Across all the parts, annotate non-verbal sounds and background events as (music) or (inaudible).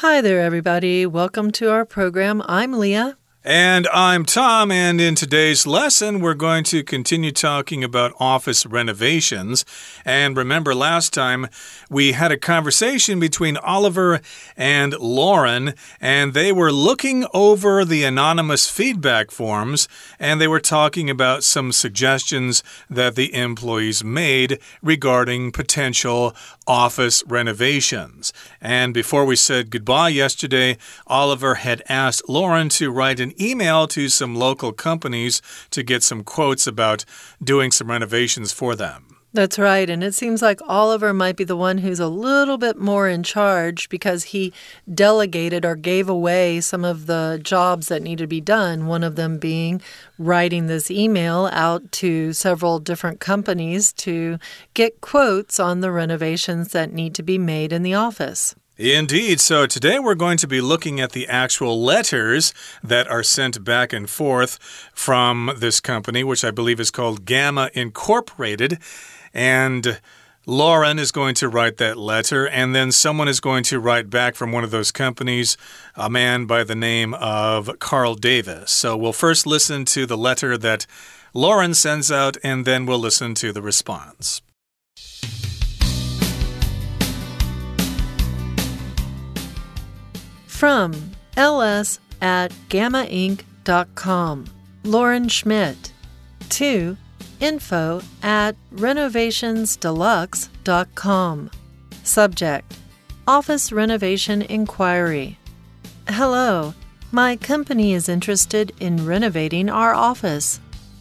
Hi there, everybody. Welcome to our program. I'm Leah. And I'm Tom, and in today's lesson, we're going to continue talking about office renovations. And remember, last time we had a conversation between Oliver and Lauren, and they were looking over the anonymous feedback forms, and they were talking about some suggestions that the employees made regarding potential office renovations. And before we said goodbye yesterday, Oliver had asked Lauren to write an email to some local companies to get some quotes about doing some renovations for them. That's right. And it seems like Oliver might be the one who's a little bit more in charge because he delegated or gave away some of the jobs that need to be done. One of them being writing this email out to several different companies to get quotes on the renovations that need to be made in the office. Indeed. So today we're going to be looking at the actual letters that are sent back and forth from this company, which I believe is called Gamma Incorporated. And Lauren is going to write that letter, and then someone is going to write back from one of those companies, a man by the name of Carl Davis. So we'll first listen to the letter that Lauren sends out, and then we'll listen to the response. From ls at gammainc.com. Lauren Schmidt. To info at renovationsdeluxe.com. Subject Office Renovation Inquiry. Hello, my company is interested in renovating our office.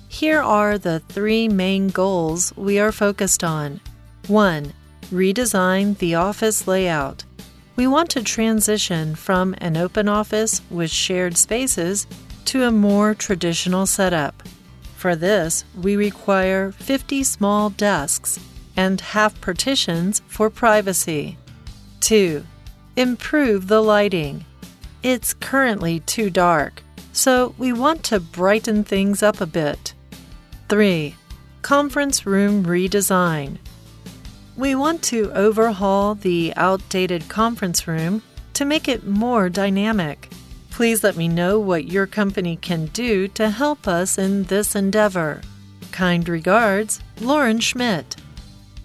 Here are the three main goals we are focused on. 1. Redesign the office layout. We want to transition from an open office with shared spaces to a more traditional setup. For this, we require 50 small desks and half partitions for privacy. 2. Improve the lighting. It's currently too dark, so we want to brighten things up a bit. 3. Conference room redesign. We want to overhaul the outdated conference room to make it more dynamic. Please let me know what your company can do to help us in this endeavor. Kind regards, Lauren Schmidt.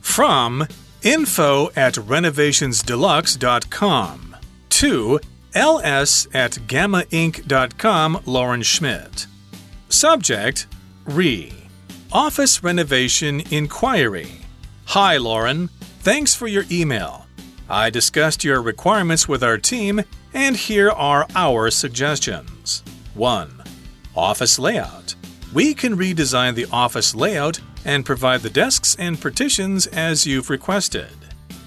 From info at renovationsdeluxe.com to ls at gammainc.com, Lauren Schmidt. Subject Re Office Renovation Inquiry. Hi, Lauren. Thanks for your email. I discussed your requirements with our team, and here are our suggestions. 1. Office layout. We can redesign the office layout and provide the desks and partitions as you've requested.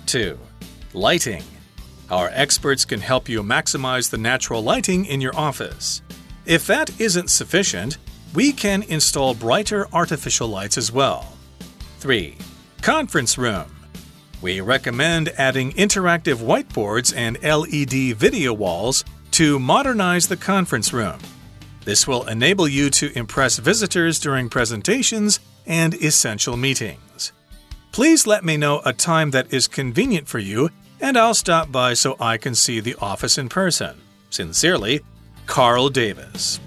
2. Lighting. Our experts can help you maximize the natural lighting in your office. If that isn't sufficient, we can install brighter artificial lights as well. 3. Conference room. We recommend adding interactive whiteboards and LED video walls to modernize the conference room. This will enable you to impress visitors during presentations and essential meetings. Please let me know a time that is convenient for you, and I'll stop by so I can see the office in person. Sincerely, Carl Davis.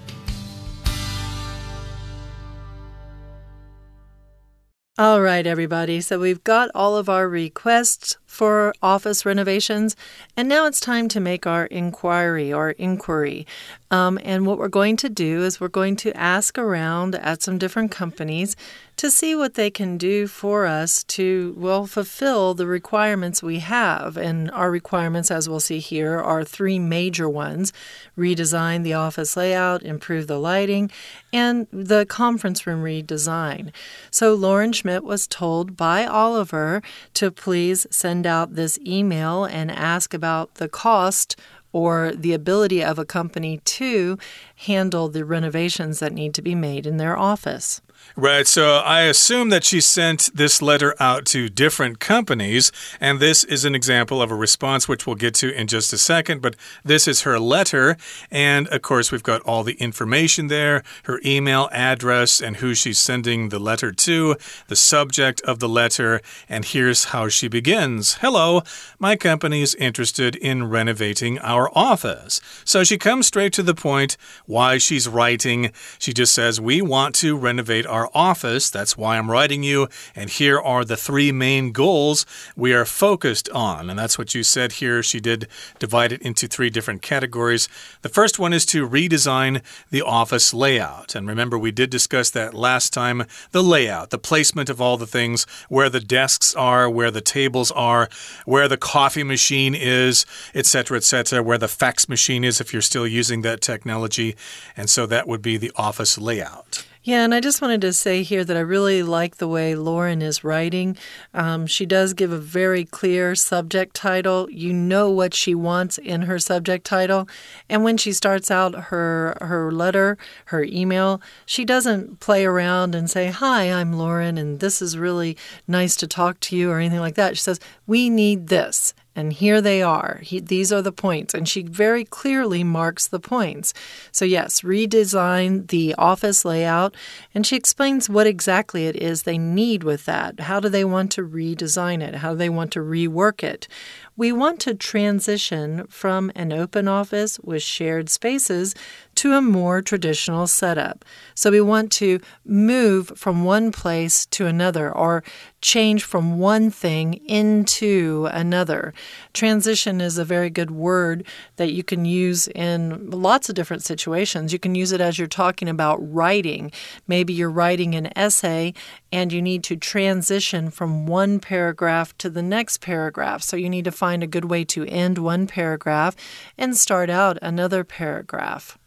All right, everybody. So we've got all of our requests for office renovations, and now it's time to make our inquiry or inquiry. Um, and what we're going to do is we're going to ask around at some different companies to see what they can do for us to, well, fulfill the requirements we have. And our requirements, as we'll see here, are three major ones redesign the office layout, improve the lighting, and the conference room redesign. So Lauren Schmidt was told by Oliver to please send out this email and ask about the cost or the ability of a company to handle the renovations that need to be made in their office. Right. So I assume that she sent this letter out to different companies, and this is an example of a response which we'll get to in just a second. But this is her letter, and of course, we've got all the information there her email address and who she's sending the letter to, the subject of the letter, and here's how she begins Hello, my company is interested in renovating our office. So she comes straight to the point why she's writing. She just says, We want to renovate our office. That's why I'm writing you. And here are the three main goals we are focused on. And that's what you said here. She did divide it into three different categories. The first one is to redesign the office layout. And remember, we did discuss that last time the layout, the placement of all the things, where the desks are, where the tables are, where the coffee machine is, etc., etc., where the fax machine is if you're still using that technology. And so that would be the office layout. Yeah, and I just wanted to say here that I really like the way Lauren is writing. Um, she does give a very clear subject title. You know what she wants in her subject title, and when she starts out her her letter, her email, she doesn't play around and say, "Hi, I'm Lauren, and this is really nice to talk to you" or anything like that. She says, "We need this." And here they are. He, these are the points. And she very clearly marks the points. So, yes, redesign the office layout. And she explains what exactly it is they need with that. How do they want to redesign it? How do they want to rework it? We want to transition from an open office with shared spaces to a more traditional setup. So we want to move from one place to another or change from one thing into another. Transition is a very good word that you can use in lots of different situations. You can use it as you're talking about writing. Maybe you're writing an essay and you need to transition from one paragraph to the next paragraph. So you need to find a good way to end one paragraph and start out another paragraph.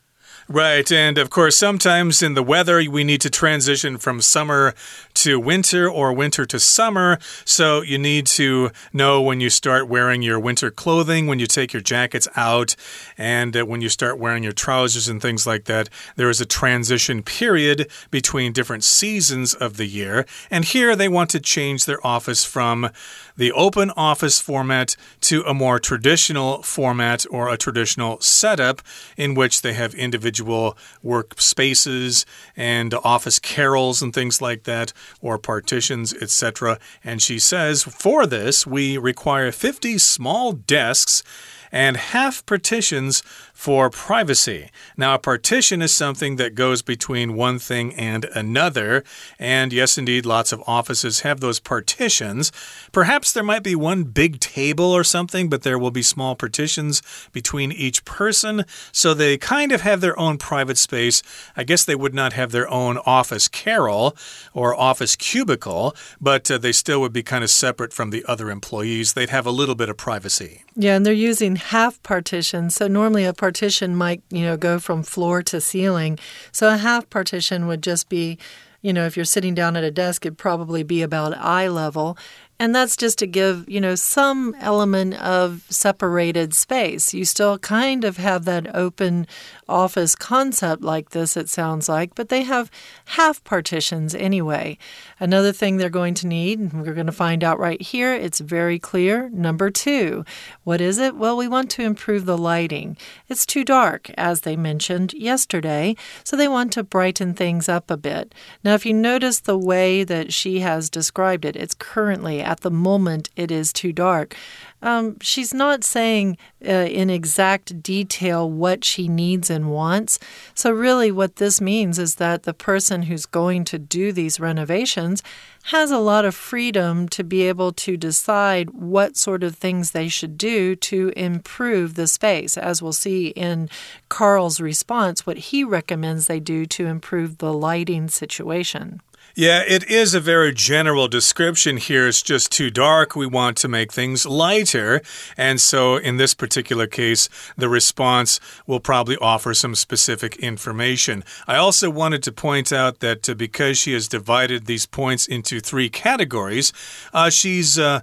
Right. And of course, sometimes in the weather, we need to transition from summer to winter or winter to summer. So you need to know when you start wearing your winter clothing, when you take your jackets out, and uh, when you start wearing your trousers and things like that. There is a transition period between different seasons of the year. And here they want to change their office from the open office format to a more traditional format or a traditional setup in which they have individual workspaces and office carrels and things like that, or partitions, etc. And she says, for this, we require 50 small desks and half partitions for privacy. Now, a partition is something that goes between one thing and another. And yes, indeed, lots of offices have those partitions. Perhaps there might be one big table or something, but there will be small partitions between each person. So they kind of have their own private space. I guess they would not have their own office carrel or office cubicle, but uh, they still would be kind of separate from the other employees. They'd have a little bit of privacy. Yeah, and they're using half partitions. So normally a partition might, you know, go from floor to ceiling. So a half partition would just be you know, if you're sitting down at a desk, it'd probably be about eye level. And that's just to give, you know, some element of separated space. You still kind of have that open office concept like this, it sounds like, but they have half partitions anyway. Another thing they're going to need, and we're going to find out right here, it's very clear. Number two, what is it? Well, we want to improve the lighting. It's too dark, as they mentioned yesterday, so they want to brighten things up a bit. Now, if you notice the way that she has described it, it's currently at the moment it is too dark. Um, she's not saying uh, in exact detail what she needs and wants. So, really, what this means is that the person who's going to do these renovations has a lot of freedom to be able to decide what sort of things they should do to improve the space. As we'll see in Carl's response, what he recommends they do to improve the lighting situation. Yeah, it is a very general description here. It's just too dark. We want to make things lighter. And so, in this particular case, the response will probably offer some specific information. I also wanted to point out that uh, because she has divided these points into three categories, uh, she's. Uh,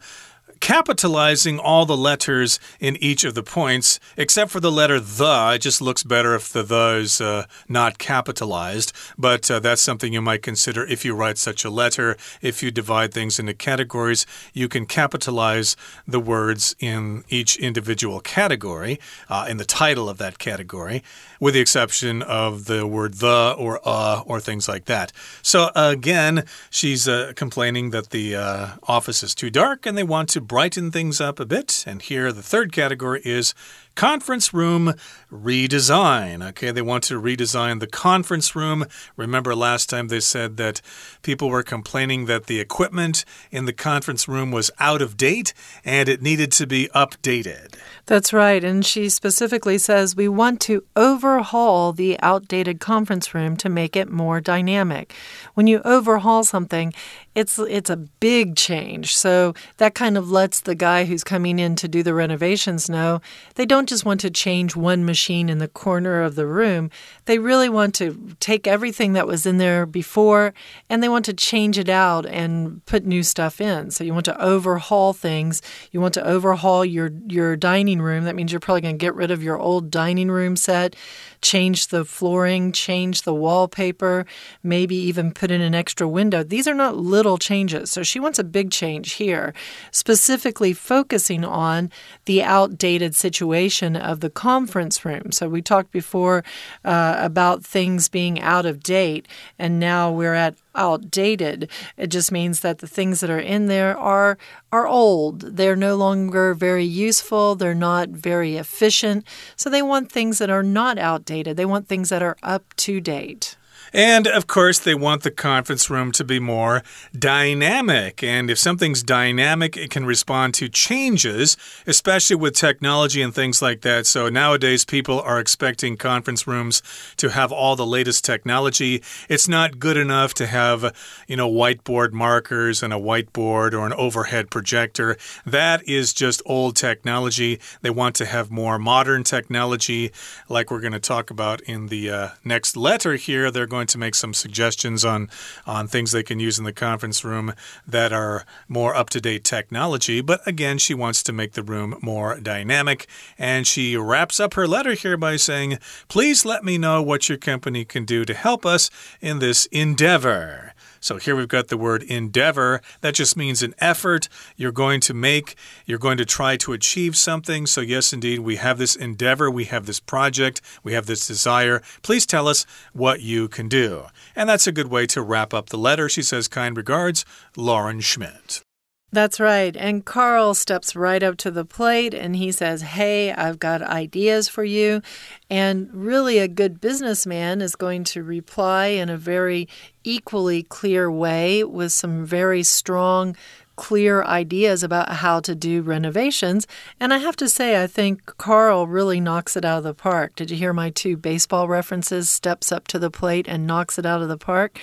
capitalizing all the letters in each of the points, except for the letter the. It just looks better if the the is uh, not capitalized, but uh, that's something you might consider if you write such a letter. If you divide things into categories, you can capitalize the words in each individual category, uh, in the title of that category, with the exception of the word the or uh or things like that. So again, she's uh, complaining that the uh, office is too dark and they want to brighten things up a bit. And here, the third category is conference room redesign. Okay, they want to redesign the conference room. Remember last time they said that people were complaining that the equipment in the conference room was out of date and it needed to be updated. That's right. And she specifically says we want to overhaul the outdated conference room to make it more dynamic. When you overhaul something, it's it's a big change. So that kind of lets the guy who's coming in to do the renovations know they don't just want to change one machine in the corner of the room. They really want to take everything that was in there before and they want to change it out and put new stuff in. So you want to overhaul things. You want to overhaul your your dining room. That means you're probably going to get rid of your old dining room set, change the flooring, change the wallpaper, maybe even put in an extra window. These are not little changes. So she wants a big change here, specifically focusing on the outdated situation of the conference room. So we talked before uh, about things being out of date, and now we're at outdated. It just means that the things that are in there are are old. They're no longer very useful, they're not very efficient. So they want things that are not outdated. They want things that are up to date. And of course, they want the conference room to be more dynamic. And if something's dynamic, it can respond to changes, especially with technology and things like that. So nowadays, people are expecting conference rooms to have all the latest technology. It's not good enough to have, you know, whiteboard markers and a whiteboard or an overhead projector. That is just old technology. They want to have more modern technology, like we're going to talk about in the uh, next letter here. They're going going to make some suggestions on on things they can use in the conference room that are more up to date technology. But again, she wants to make the room more dynamic, and she wraps up her letter here by saying, "Please let me know what your company can do to help us in this endeavor." So here we've got the word endeavor. That just means an effort you're going to make. You're going to try to achieve something. So, yes, indeed, we have this endeavor, we have this project, we have this desire. Please tell us what you can do. And that's a good way to wrap up the letter. She says, Kind regards, Lauren Schmidt. That's right. And Carl steps right up to the plate and he says, Hey, I've got ideas for you. And really, a good businessman is going to reply in a very equally clear way with some very strong clear ideas about how to do renovations. And I have to say, I think Carl really knocks it out of the park. Did you hear my two baseball references? Steps up to the plate and knocks it out of the park.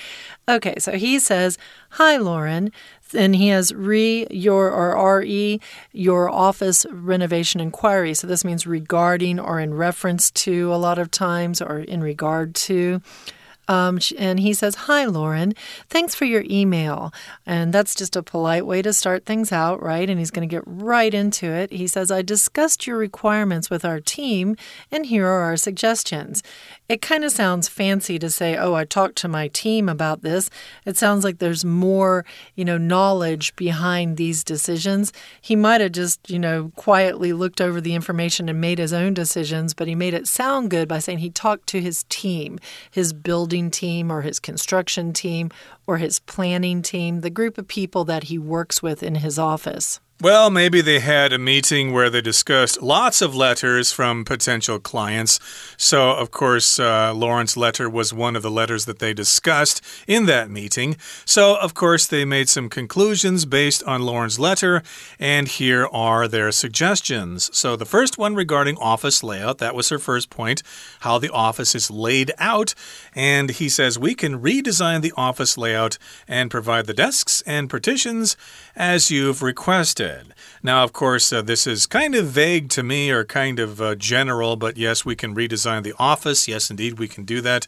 Okay, so he says, Hi, Lauren. And he has re your or re your office renovation inquiry. So this means regarding or in reference to a lot of times or in regard to. Um, and he says, Hi, Lauren. Thanks for your email. And that's just a polite way to start things out, right? And he's going to get right into it. He says, I discussed your requirements with our team, and here are our suggestions. It kind of sounds fancy to say, Oh, I talked to my team about this. It sounds like there's more, you know, knowledge behind these decisions. He might have just, you know, quietly looked over the information and made his own decisions, but he made it sound good by saying he talked to his team, his building team or his construction team or his planning team, the group of people that he works with in his office. Well, maybe they had a meeting where they discussed lots of letters from potential clients. So, of course, uh, Lauren's letter was one of the letters that they discussed in that meeting. So, of course, they made some conclusions based on Lauren's letter, and here are their suggestions. So, the first one regarding office layout, that was her first point, how the office is laid out. And he says we can redesign the office layout and provide the desks and partitions as you've requested. Now, of course, uh, this is kind of vague to me or kind of uh, general, but yes, we can redesign the office. Yes, indeed, we can do that.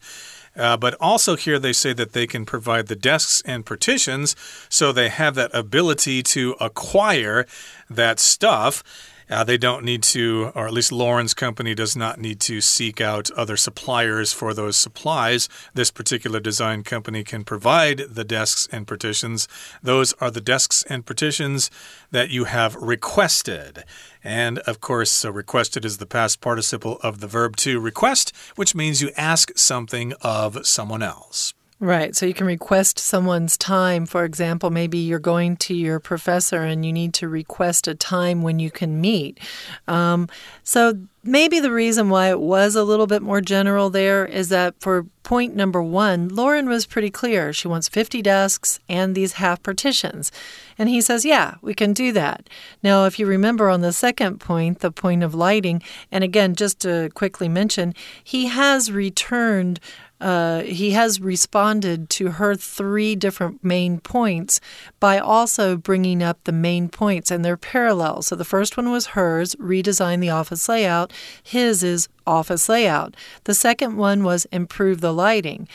Uh, but also, here they say that they can provide the desks and partitions, so they have that ability to acquire that stuff. Uh, they don't need to, or at least Lauren's company does not need to seek out other suppliers for those supplies. This particular design company can provide the desks and partitions. Those are the desks and partitions that you have requested. And of course, so requested is the past participle of the verb to request, which means you ask something of someone else. Right. So you can request someone's time. For example, maybe you're going to your professor and you need to request a time when you can meet. Um, so maybe the reason why it was a little bit more general there is that for point number one, Lauren was pretty clear. She wants 50 desks and these half partitions. And he says, yeah, we can do that. Now, if you remember on the second point, the point of lighting, and again, just to quickly mention, he has returned uh, he has responded to her three different main points by also bringing up the main points and they're parallel. So the first one was hers, redesign the office layout. His is office layout. The second one was improve the lighting.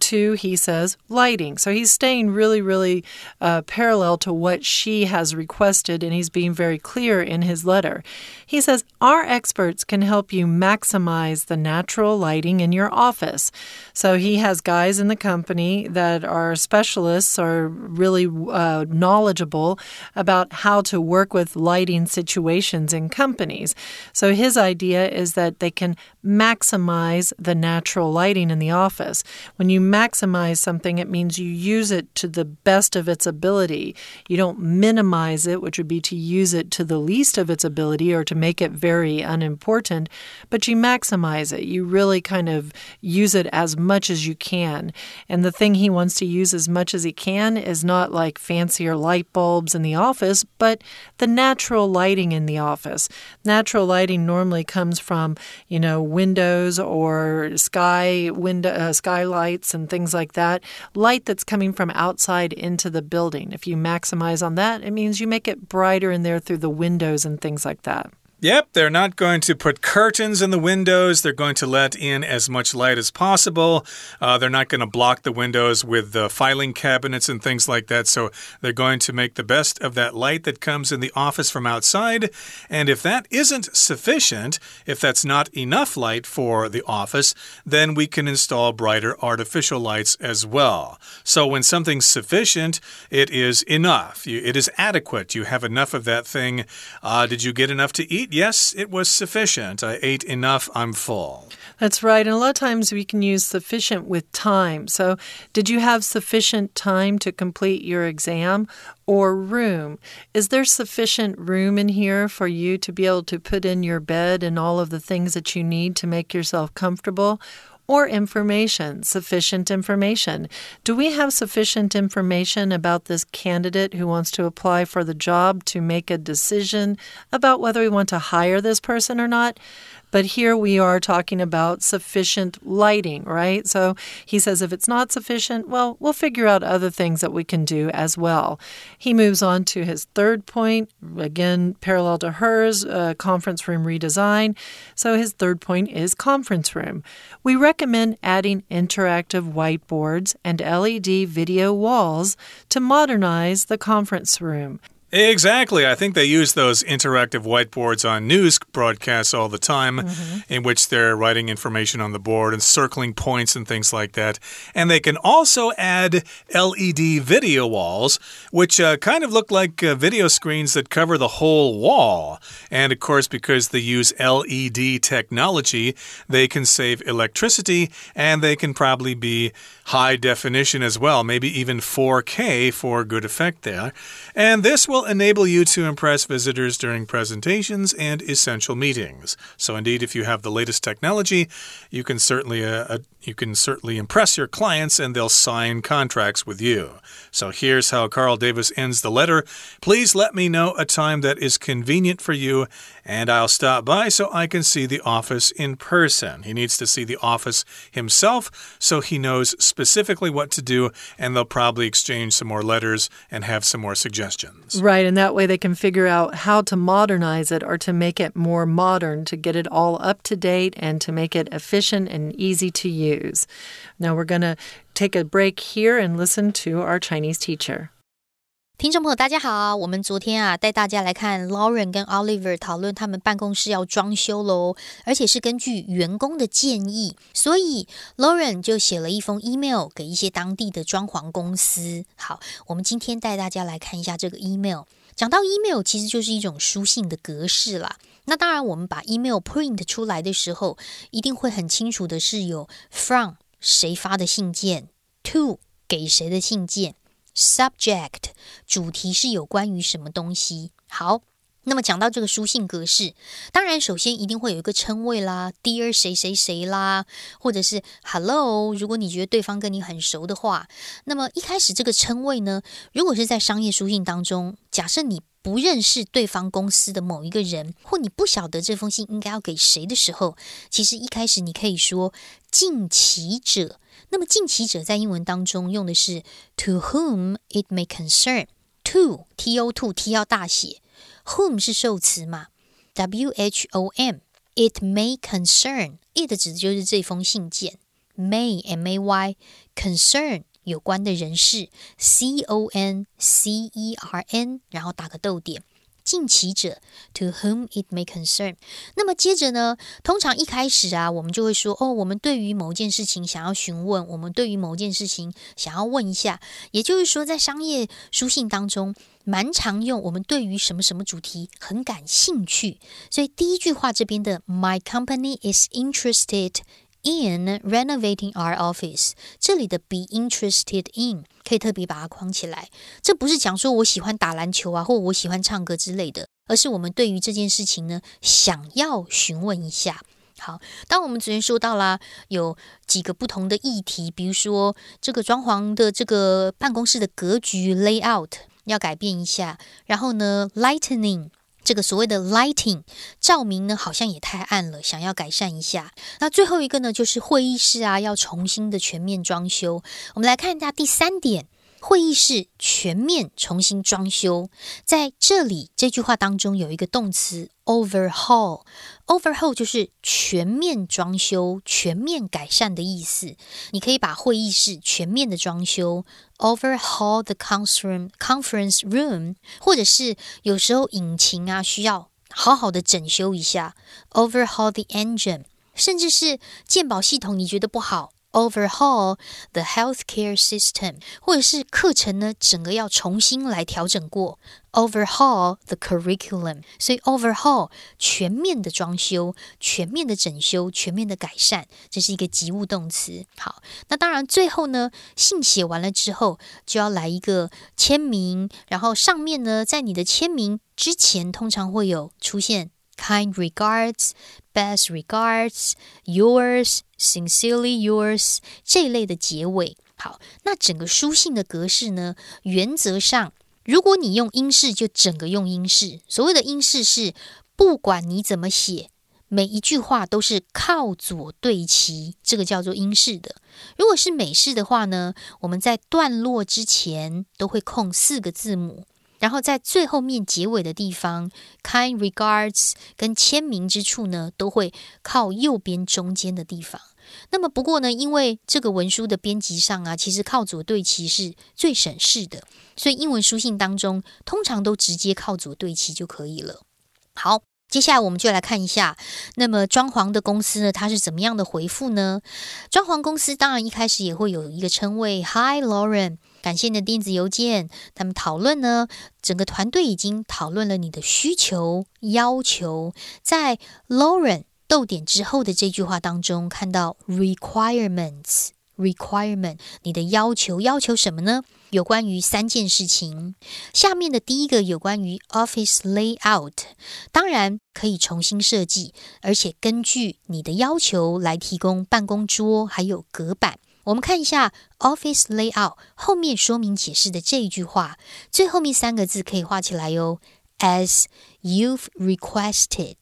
two, he says, lighting. So he's staying really, really uh, parallel to what she has requested, and he's being very clear in his letter. He says, Our experts can help you maximize the natural lighting in your office. So he has guys in the company that are specialists or really uh, knowledgeable about how to work with lighting situations in companies. So his idea is that they can can maximize the natural lighting in the office. When you maximize something, it means you use it to the best of its ability. You don't minimize it, which would be to use it to the least of its ability or to make it very unimportant, but you maximize it. You really kind of use it as much as you can. And the thing he wants to use as much as he can is not like fancier light bulbs in the office, but the natural lighting in the office. Natural lighting normally comes from, you know, windows or sky window uh, skylights and things like that. Light that's coming from outside into the building. If you maximize on that, it means you make it brighter in there through the windows and things like that. Yep, they're not going to put curtains in the windows. They're going to let in as much light as possible. Uh, they're not going to block the windows with the filing cabinets and things like that. So they're going to make the best of that light that comes in the office from outside. And if that isn't sufficient, if that's not enough light for the office, then we can install brighter artificial lights as well. So when something's sufficient, it is enough. It is adequate. You have enough of that thing. Uh, did you get enough to eat? Yes, it was sufficient. I ate enough. I'm full. That's right. And a lot of times we can use sufficient with time. So, did you have sufficient time to complete your exam or room? Is there sufficient room in here for you to be able to put in your bed and all of the things that you need to make yourself comfortable? Or information, sufficient information. Do we have sufficient information about this candidate who wants to apply for the job to make a decision about whether we want to hire this person or not? But here we are talking about sufficient lighting, right? So he says if it's not sufficient, well, we'll figure out other things that we can do as well. He moves on to his third point, again, parallel to hers, uh, conference room redesign. So his third point is conference room. We recommend adding interactive whiteboards and LED video walls to modernize the conference room. Exactly. I think they use those interactive whiteboards on news broadcasts all the time, mm -hmm. in which they're writing information on the board and circling points and things like that. And they can also add LED video walls, which uh, kind of look like uh, video screens that cover the whole wall. And of course, because they use LED technology, they can save electricity and they can probably be high definition as well, maybe even 4K for good effect there. And this will enable you to impress visitors during presentations and essential meetings. So indeed, if you have the latest technology, you can certainly uh, uh, you can certainly impress your clients and they'll sign contracts with you. So here's how Carl Davis ends the letter. Please let me know a time that is convenient for you and I'll stop by so I can see the office in person. He needs to see the office himself so he knows specifically what to do, and they'll probably exchange some more letters and have some more suggestions. Right, and that way they can figure out how to modernize it or to make it more modern, to get it all up to date and to make it efficient and easy to use. Now we're going to take a break here and listen to our Chinese teacher. 听众朋友，大家好！我们昨天啊，带大家来看 Lauren 跟 Oliver 讨论他们办公室要装修喽，而且是根据员工的建议，所以 Lauren 就写了一封 email 给一些当地的装潢公司。好，我们今天带大家来看一下这个 email。讲到 email，其实就是一种书信的格式啦。那当然，我们把 email print 出来的时候，一定会很清楚的是有 from 谁发的信件 to 给谁的信件？Subject 主题是有关于什么东西？好。那么讲到这个书信格式，当然首先一定会有一个称谓啦，Dear 谁谁谁啦，或者是 Hello。如果你觉得对方跟你很熟的话，那么一开始这个称谓呢，如果是在商业书信当中，假设你不认识对方公司的某一个人，或你不晓得这封信应该要给谁的时候，其实一开始你可以说近其者。那么近其者在英文当中用的是 To whom it may concern。To T O To T 要大写。Whom 是受词嘛？W H O M it may concern it 指的就是这封信件。May M A Y concern 有关的人士。C O N C E R N 然后打个逗点。近期者，to whom it may concern。那么接着呢，通常一开始啊，我们就会说，哦，我们对于某件事情想要询问，我们对于某件事情想要问一下。也就是说，在商业书信当中，蛮常用我们对于什么什么主题很感兴趣。所以第一句话这边的，My company is interested。In renovating our office，这里的 be interested in 可以特别把它框起来。这不是讲说我喜欢打篮球啊，或我喜欢唱歌之类的，而是我们对于这件事情呢，想要询问一下。好，当我们昨天说到啦，有几个不同的议题，比如说这个装潢的这个办公室的格局 layout 要改变一下，然后呢，lightning。这个所谓的 lighting 照明呢，好像也太暗了，想要改善一下。那最后一个呢，就是会议室啊，要重新的全面装修。我们来看一下第三点。会议室全面重新装修，在这里这句话当中有一个动词 overhaul，overhaul 就是全面装修、全面改善的意思。你可以把会议室全面的装修 overhaul the conference conference room，或者是有时候引擎啊需要好好的整修一下 overhaul the engine，甚至是鉴宝系统你觉得不好。Overhaul the healthcare system，或者是课程呢，整个要重新来调整过。Overhaul the curriculum，所以 overhaul 全面的装修、全面的整修、全面的改善，这是一个及物动词。好，那当然最后呢，信写完了之后就要来一个签名，然后上面呢，在你的签名之前，通常会有出现。Kind regards, best regards, yours, sincerely yours 这一类的结尾。好，那整个书信的格式呢？原则上，如果你用英式，就整个用英式。所谓的英式是，不管你怎么写，每一句话都是靠左对齐，这个叫做英式的。如果是美式的话呢，我们在段落之前都会空四个字母。然后在最后面结尾的地方，kind regards 跟签名之处呢，都会靠右边中间的地方。那么不过呢，因为这个文书的编辑上啊，其实靠左对齐是最省事的，所以英文书信当中通常都直接靠左对齐就可以了。好，接下来我们就来看一下，那么装潢的公司呢，它是怎么样的回复呢？装潢公司当然一开始也会有一个称谓，Hi Lauren。感谢你的电子邮件。他们讨论呢，整个团队已经讨论了你的需求要求。在 Lauren 逗点之后的这句话当中，看到 requirements，requirement，你的要求要求什么呢？有关于三件事情。下面的第一个有关于 office layout，当然可以重新设计，而且根据你的要求来提供办公桌还有隔板。我们看一下 office layout 后面说明解释的这一句话，最后面三个字可以画起来哟。As you've requested,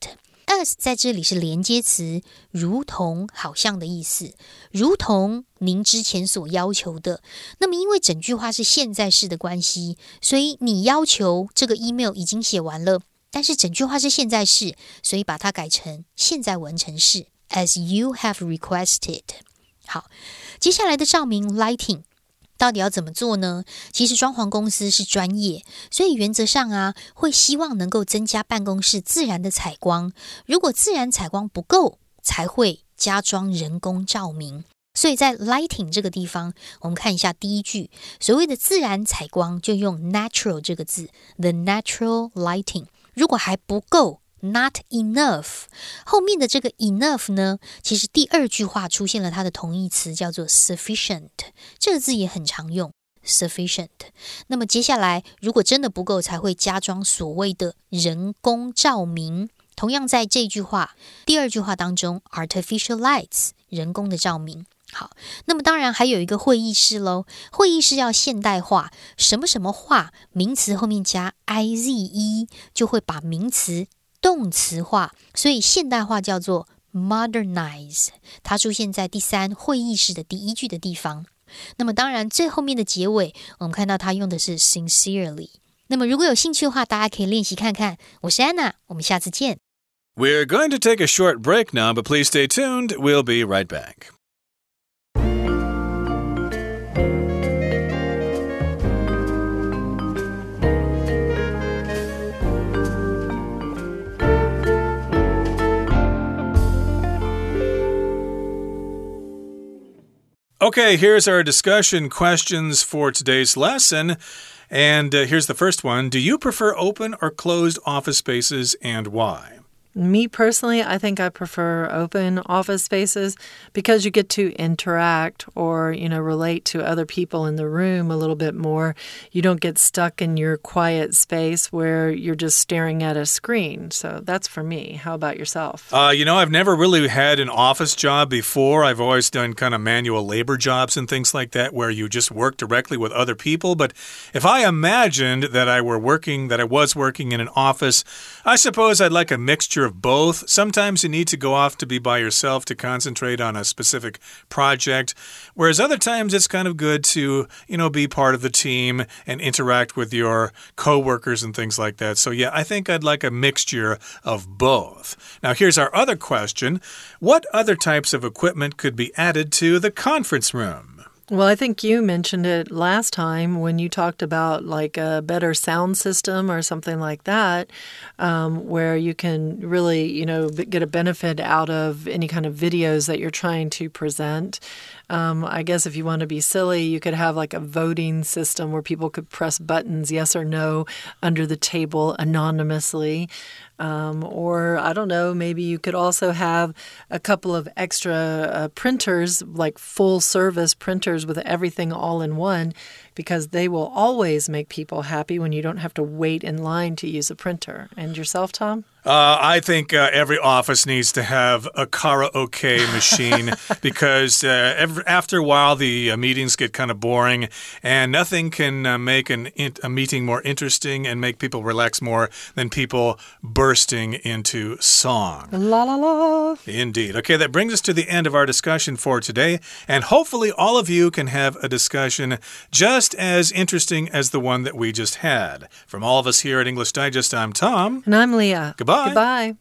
as 在这里是连接词，如同、好像的意思，如同您之前所要求的。那么，因为整句话是现在式的关系，所以你要求这个 email 已经写完了，但是整句话是现在式，所以把它改成现在完成式。As you have requested，好。接下来的照明 lighting 到底要怎么做呢？其实装潢公司是专业，所以原则上啊，会希望能够增加办公室自然的采光。如果自然采光不够，才会加装人工照明。所以在 lighting 这个地方，我们看一下第一句，所谓的自然采光就用 natural 这个字，the natural lighting。如果还不够。Not enough。后面的这个 enough 呢，其实第二句话出现了它的同义词，叫做 sufficient。这个字也很常用，sufficient。那么接下来，如果真的不够，才会加装所谓的人工照明。同样在这句话第二句话当中，artificial lights，人工的照明。好，那么当然还有一个会议室喽。会议室要现代化，什么什么化，名词后面加 i z e，就会把名词动词化，所以现代化叫做 modernize。它出现在第三会议室的第一句的地方。那么当然最后面的结尾，我们看到它用的是 sincerely。那么如果有兴趣的话，大家可以练习看看。我是安娜，我们下次见。We're going to take a short break now, but please stay tuned. We'll be right back. Okay, here's our discussion questions for today's lesson. And uh, here's the first one Do you prefer open or closed office spaces and why? Me personally, I think I prefer open office spaces because you get to interact or, you know, relate to other people in the room a little bit more. You don't get stuck in your quiet space where you're just staring at a screen. So that's for me. How about yourself? Uh, you know, I've never really had an office job before. I've always done kind of manual labor jobs and things like that where you just work directly with other people. But if I imagined that I were working, that I was working in an office, I suppose I'd like a mixture of both. Sometimes you need to go off to be by yourself to concentrate on a specific project, whereas other times it's kind of good to, you know, be part of the team and interact with your coworkers and things like that. So, yeah, I think I'd like a mixture of both. Now, here's our other question What other types of equipment could be added to the conference room? Well, I think you mentioned it last time when you talked about like a better sound system or something like that, um, where you can really, you know, get a benefit out of any kind of videos that you're trying to present. Um, I guess if you want to be silly, you could have like a voting system where people could press buttons, yes or no, under the table anonymously. Um, or I don't know, maybe you could also have a couple of extra uh, printers, like full service printers with everything all in one, because they will always make people happy when you don't have to wait in line to use a printer. And yourself, Tom? Uh, I think uh, every office needs to have a karaoke (laughs) machine because uh, every, after a while the uh, meetings get kind of boring, and nothing can uh, make an, a meeting more interesting and make people relax more than people bursting into song. La la la. Indeed. Okay, that brings us to the end of our discussion for today, and hopefully all of you can have a discussion just as interesting as the one that we just had. From all of us here at English Digest, I'm Tom. And I'm Leah. Goodbye. Goodbye.